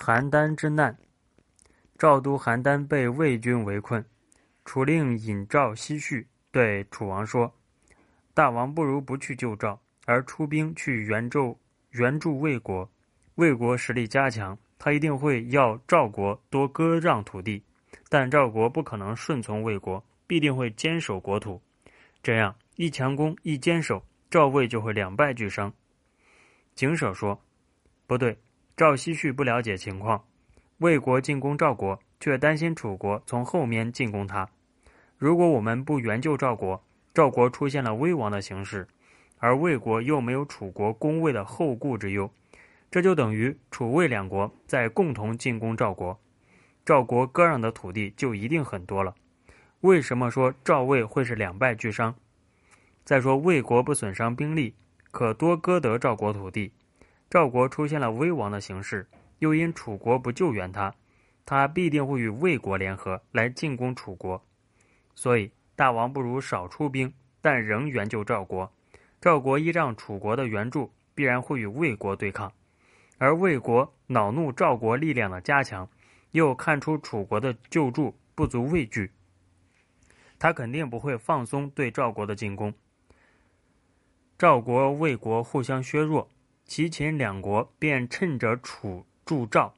邯郸之难，赵都邯郸被魏军围困，楚令尹赵西去对楚王说：“大王不如不去救赵，而出兵去援助援助魏国。魏国实力加强，他一定会要赵国多割让土地，但赵国不可能顺从魏国，必定会坚守国土。这样一强攻一坚守，赵魏就会两败俱伤。”景舍说：“不对。”赵西绪不了解情况，魏国进攻赵国，却担心楚国从后面进攻他。如果我们不援救赵国，赵国出现了危亡的形势，而魏国又没有楚国攻魏的后顾之忧，这就等于楚魏两国在共同进攻赵国，赵国割让的土地就一定很多了。为什么说赵魏会是两败俱伤？再说魏国不损伤兵力，可多割得赵国土地。赵国出现了危亡的形势，又因楚国不救援他，他必定会与魏国联合来进攻楚国。所以，大王不如少出兵，但仍援救赵国。赵国依仗楚国的援助，必然会与魏国对抗。而魏国恼怒赵国力量的加强，又看出楚国的救助不足畏惧，他肯定不会放松对赵国的进攻。赵国、魏国互相削弱。齐秦两国便趁着楚助赵、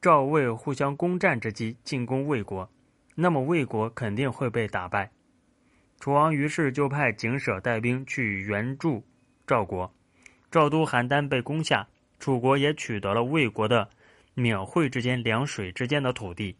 赵魏互相攻占之机进攻魏国，那么魏国肯定会被打败。楚王于是就派景舍带兵去援助赵国，赵都邯郸被攻下，楚国也取得了魏国的沔惠之间两水之间的土地。